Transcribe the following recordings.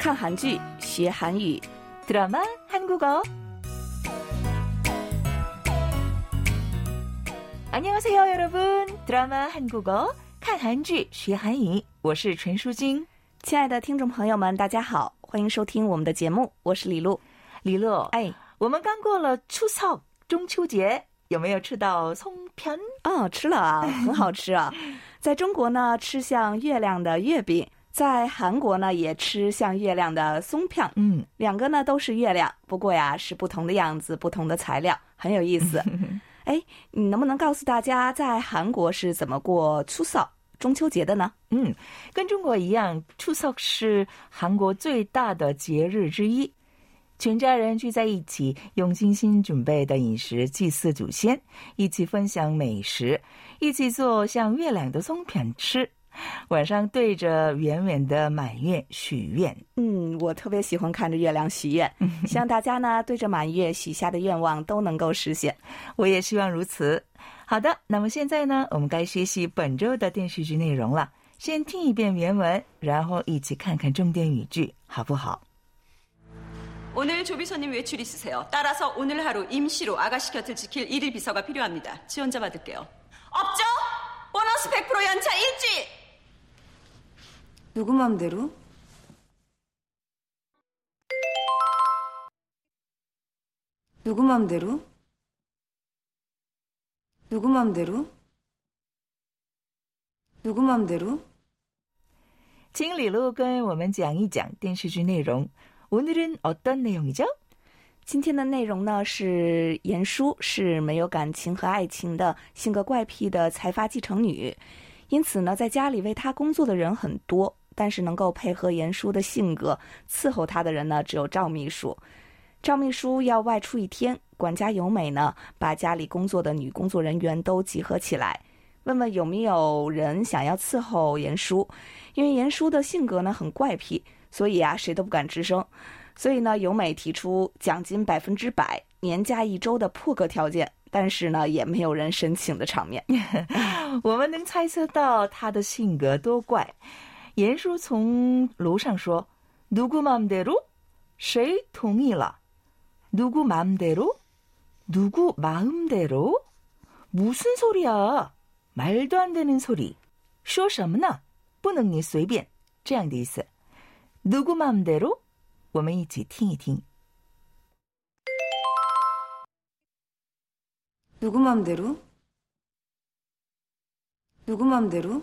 看韩剧学韩语， 드라마 한국어. 안녕하세요, 여러분. 드라마 한국어 看韩剧学韩语，我是陈淑晶。亲爱的听众朋友们，大家好，欢迎收听我们的节目，我是李璐。李乐，哎，我们刚过了추석中秋节，有没有吃到松片？哦，吃了啊，很好吃啊。在中国呢，吃像月亮的月饼； 在韩国呢，也吃像月亮的松片。嗯，两个呢都是月亮，不过呀是不同的样子，不同的材料，很有意思。哎，你能不能告诉大家，在韩国是怎么过初扫中秋节的呢？嗯，跟中国一样，初扫是韩国最大的节日之一，全家人聚在一起，用精心准备的饮食祭祀祖先，一起分享美食，一起做像月亮的松片吃。晚上对着圆圆的满月许愿。嗯，我特别喜欢看着月亮许愿，希望大家呢对着满月许下的愿望都能够实现。我也希望如此。好的，那么现在呢，我们该学习本周的电视剧内容了。先听一遍原文，然后一起看看重点语句，好不好？ 오늘 조비서님 외출 있으세요. 따라서 오늘 하루 임시로 아가씨 곁을 지킬 일일 비서가 필요합니다. 지원자 받을게요. 없죠? 보너스 100% 연차 일주일! 누구 맘대로? 누구 맘대로? 누구 맘대로? 누구 맘대로? 请李璐跟我们讲一讲电视剧内容。오늘은어떤내용이죠？今天的内容呢是严淑是没有感情和爱情的性格怪癖的财阀继承女，因此呢，在家里为她工作的人很多， 但是能够配合严叔的性格伺候他的人呢，只有赵秘书。赵秘书要外出一天，管家由美呢，把家里工作的女工作人员都集合起来，问问有没有人想要伺候严叔。因为严叔的性格呢很怪癖，所以啊，谁都不敢吱声。所以呢，由美提出奖金百分之百、年假一周的破格条件，但是呢，也没有人申请的场面。我们能猜测到他的性格多怪。严叔从楼上说：“누구마음대로？谁同意了？누구마음대로？누구마음대로？무슨소리야말도안되는소리说什么呢？不能你随便这样的意思。누구마음대로？我们一起听一听。 누구 맘대로? 누구 맘대로?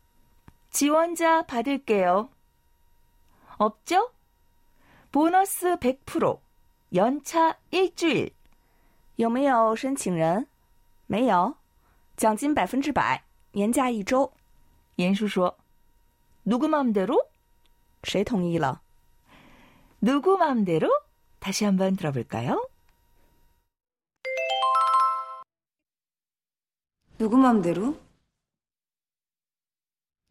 지원자 받을게요. 없죠? 보너스 100%, 연차 일주일. 有没有申请人？没有。奖金百分之百，年假一周。 严叔说, 누구 맘대로? 谁同意了？ 누구 맘대로? 다시 한번 들어볼까요? 누구 맘대로?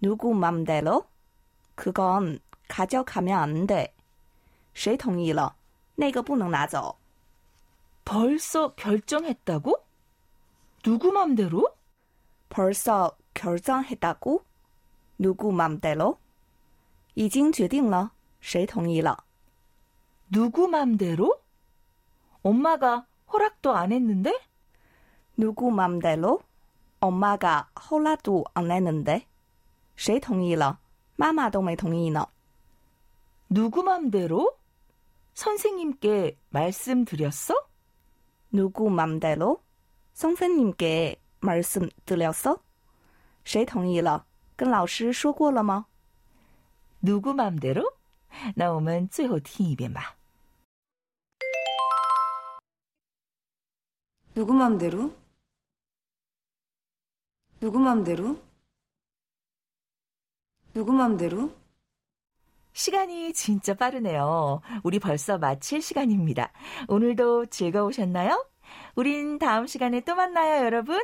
누구 맘대로? 그건 가져가면 안 돼. 谁同意了？那个不能拿走。 벌써 결정했다고? 누구 맘대로? 벌써 결정했다고? 누구 맘대로? 已经决定了，谁同意了？ 누구 맘대로? 엄마가 허락도 안 했는데? 누구 맘대로? 엄마가 허락도 안 했는데? 谁同意了？ 妈妈都没同意呢。 누구 맘대로? 선생님께 말씀드렸어? 누구 맘대로? 선생님께 말씀드렸어? 谁同意了？跟老师说过了吗？ 누구 맘대로? 那我们最后听一遍吧。 누구 맘대로? 누구 맘대로? 누구 맘대로? 시간이 진짜 빠르네요. 우리 벌써 마칠 시간입니다. 오늘도 즐거우셨나요? 우린 다음 시간에 또 만나요, 여러분.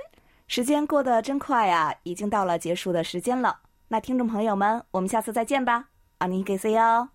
时间过得真快呀，已经到了结束的时间了。那听众朋友们，我们下次再见吧。안녕히계세요。